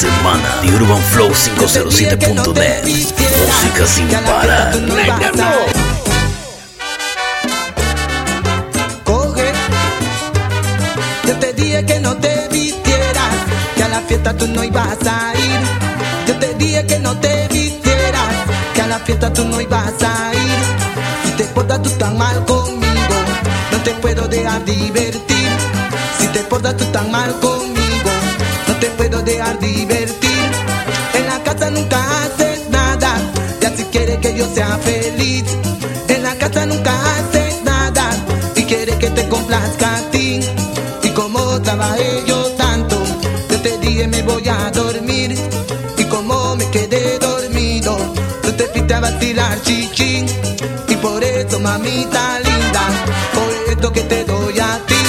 semana de Urban Flow 507.net. Música sin parar. Coge, yo te dije que no te vistieras, que a la fiesta tú no ibas a ir. Yo te dije que no te vistieras, que a la fiesta tú no ibas a ir. Si te portas tú tan mal conmigo, no te puedo dejar. Si nunca haces nada, ya si quieres que yo sea feliz. En la casa nunca haces nada y quieres que te complazca a ti. Y como trabajé yo tanto, yo te dije me voy a dormir. Y como me quedé dormido, tú te fuiste a vacilar chichín. Y por eso, mamita linda, por esto que te doy a ti.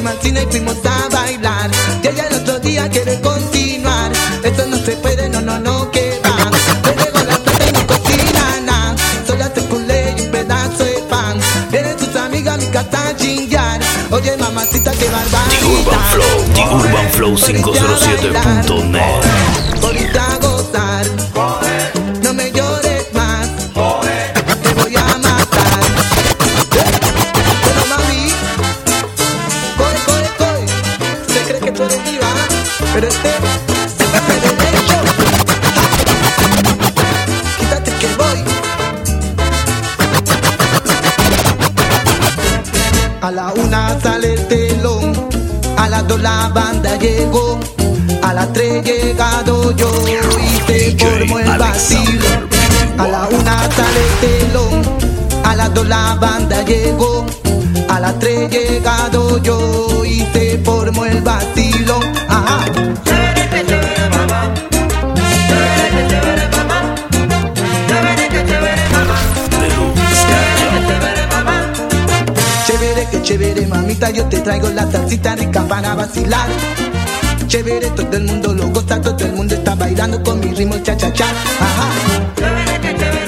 Encima al cine y fuimos a bailar. Y ella el otro día quiere continuar. Esto no se puede, no, no, no, que va. Le dejo la plata y no cocina nada. Solo hace culé y un pedazo de pan. Vienen sus amigas a mi casa a chingar. Oye, mamacita, qué The Urban Flow, The Urban Flow 507.net. A la una sale el telón, a las dos la banda llegó, a las tres llegado yo y se formó el vacío. A la una sale el telón, a las dos la banda llegó, a las tres llegado yo y se formó el vacilo. Ajá. Chévere, yo te traigo la salsita rica para vacilar. Chévere, todo el mundo lo goza, todo el mundo está bailando con mi ritmo cha cha cha. Ajá. Para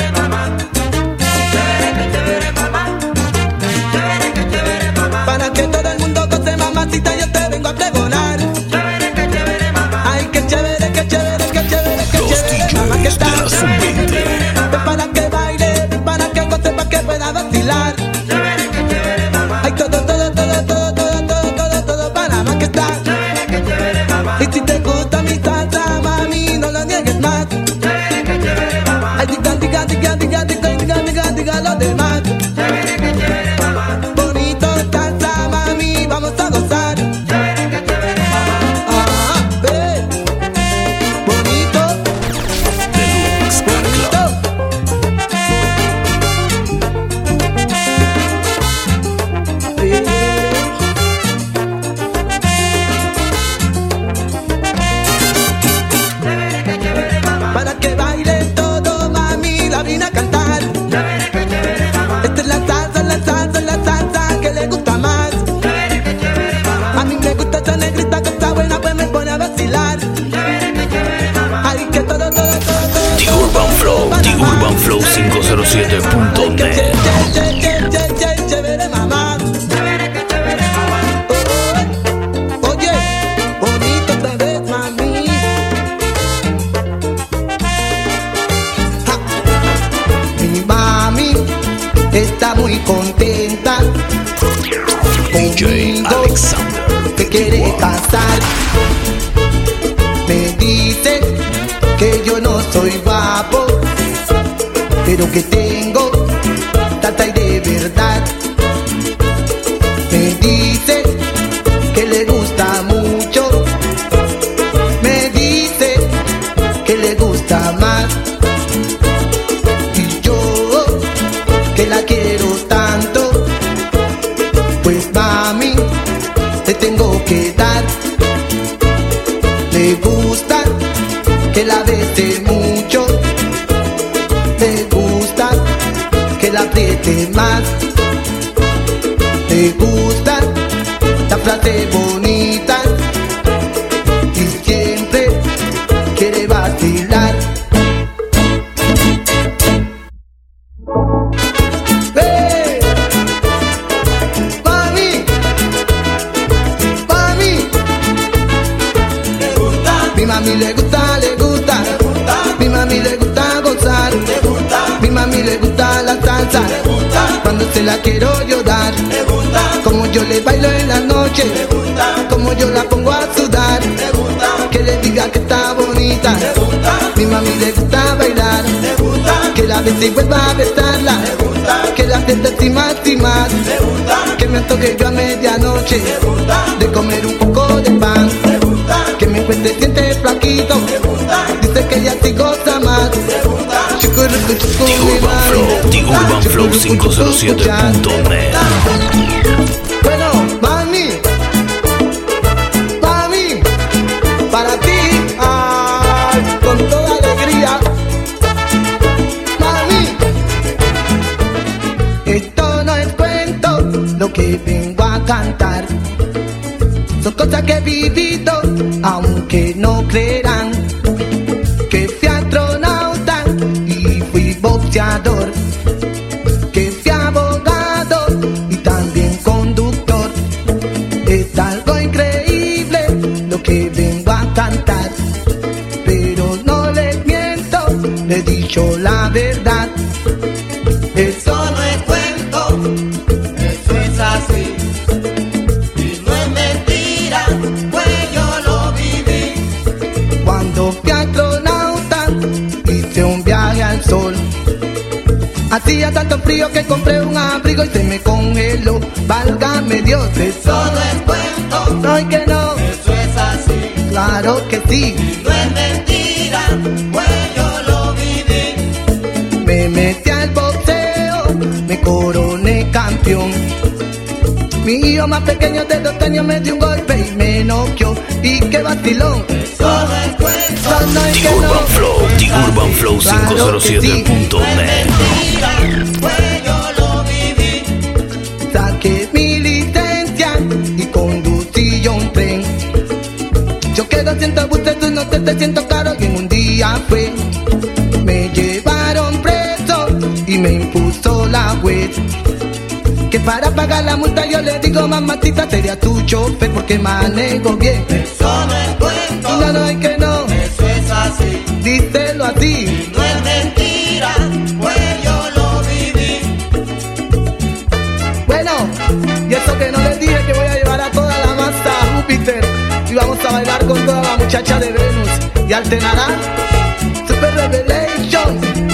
Alexander. te quiere casar. Me dice que yo no soy guapo, pero que tengo tata y de verdad. hides cuando se la quiero yo dar, le gusta, como yo le bailo en la noche, le gusta, como yo la pongo a sudar, le gusta, que le diga que está bonita, le gusta, mi mami le gusta bailar, le gusta, que la bese y vuelva a besarla, le gusta, que la sienta y más y más, le gusta, que me toque yo a medianoche, le gusta, de comer un poco de pan, le gusta, que me cueste siente flaquito, le gusta, dice que más, le chucu, The Urban. Flow, The Urban Flow 507.net. Bueno, mami, mami, para ti, con toda alegría. Mami, esto no es cuento, lo que vengo a cantar. Son cosas que he vivido, aunque no creerán que fui abogado y también conductor. Es algo increíble lo que vengo a cantar, pero no les miento, le he dicho la verdad. Eso no es cuento, Hacía tanto frío que compré un abrigo y se me congeló. Válgame Dios, Eso no es cuento, no hay que no, eso es así. claro que sí. No es mentira, pues yo lo viví. Me metí al boxeo, me coroné campeón. Mi hijo más pequeño de dos años me dio un golpe y me noqueó. Y qué vacilón, no es cuento, The. Urban Flow, The Urban Flow 507.net. Que 200 buses, tú no te, te siento caro y en un día fue. Me llevaron preso y me impuso la juez. Que para pagar la multa yo le digo mamacita sería tu chofer porque manejo bien. Eso no es cuento, No, no hay que no, eso es así. díselo así. No es mentira, pues yo lo viví. Bueno, y eso que no les dije que voy a llevar a toda la masa a Júpiter y vamos a bailar con toda la muchacha de Venus y alternará Super Revelation.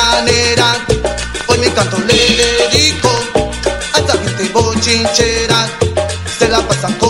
Manera. Hoy mi canto le dedico a esta gente bochinchera. Se la pasan comentando,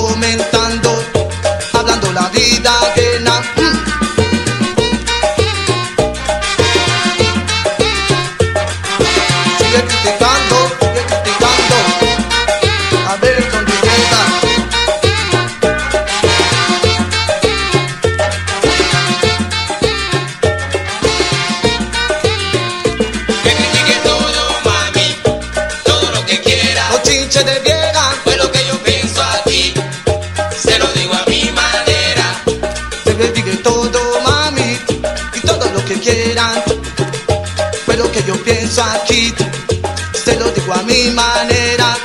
mi manera.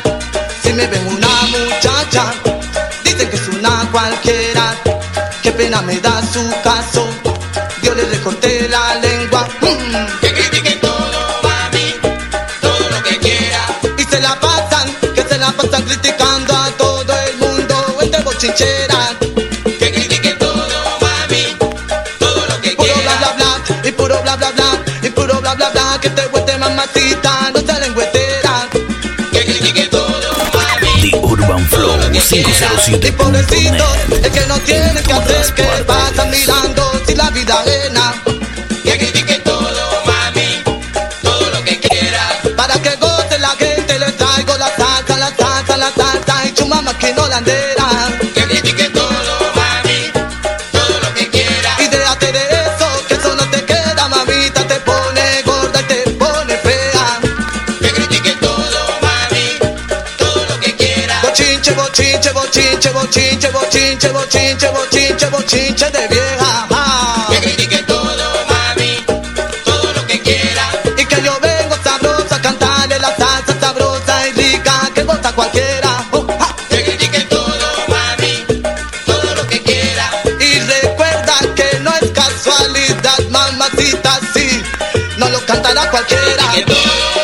Si me ven una muchacha, dicen que es una cualquiera. Qué pena me da su caso. Yo le recorté la lengua. Mm. Que critique todo, mami, todo lo que quiera. Y se la 507. Y pobrecito, es que no tiene que hacer que vayan mirando si la vida ajena bochinche, bochinche, bochinche, bochinche de vieja. Ah. Que critique todo, mami, todo lo que quiera. Y que yo vengo sabrosa a cantarle la salsa sabrosa y rica que gusta cualquiera. Uh. Que critique todo, mami, todo lo que quiera. Y recuerda que no es casualidad, mamacita, sí, no lo cantará cualquiera. Que todo,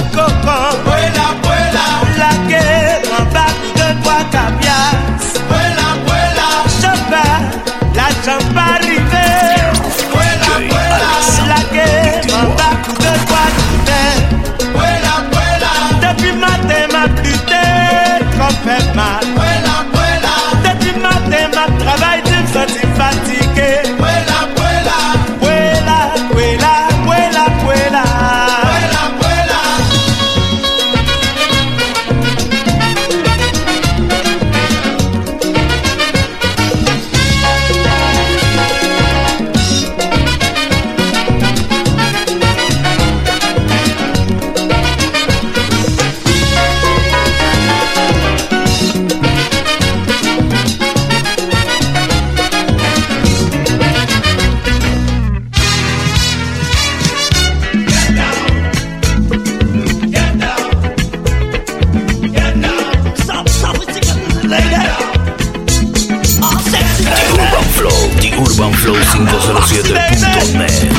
poco flow507.net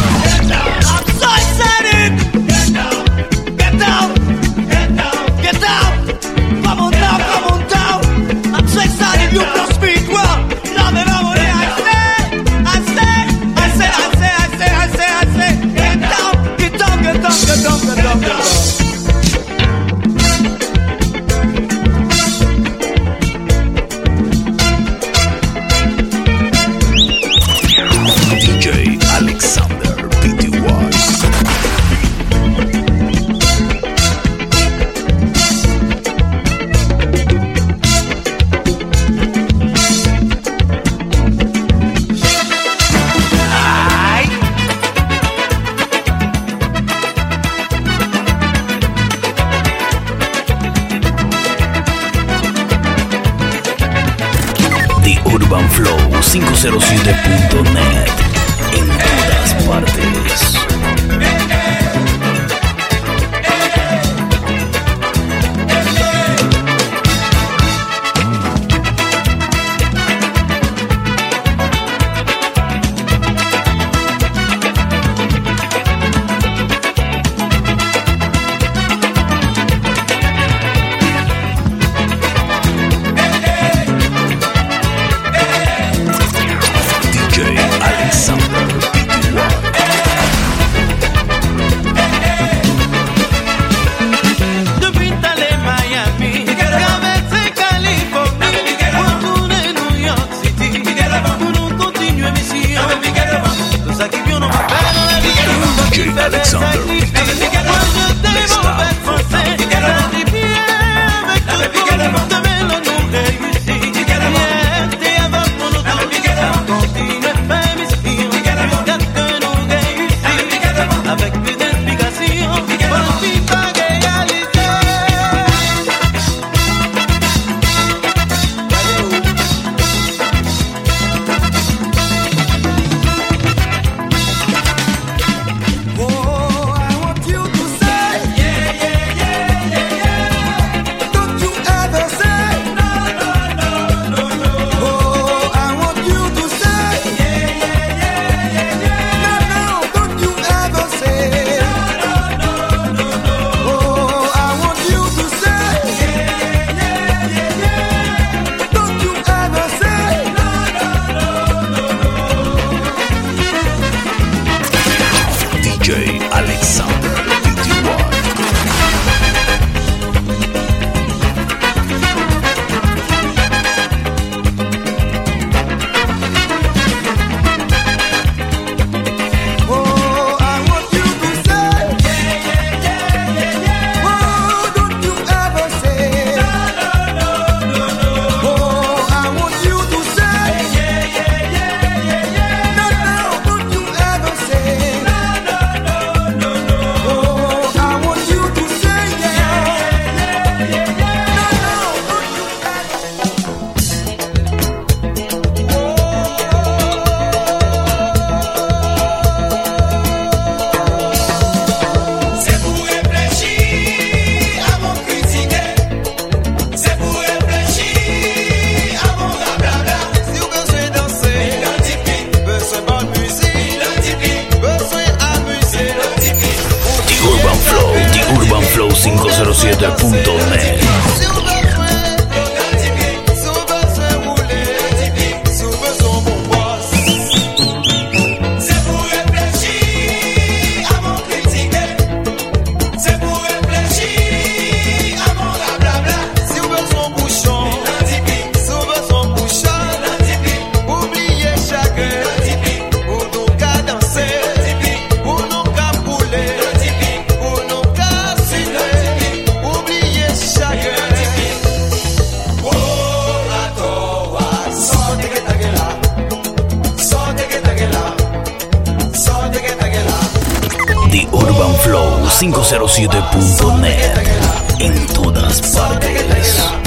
507.net en todas partes.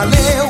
valeu.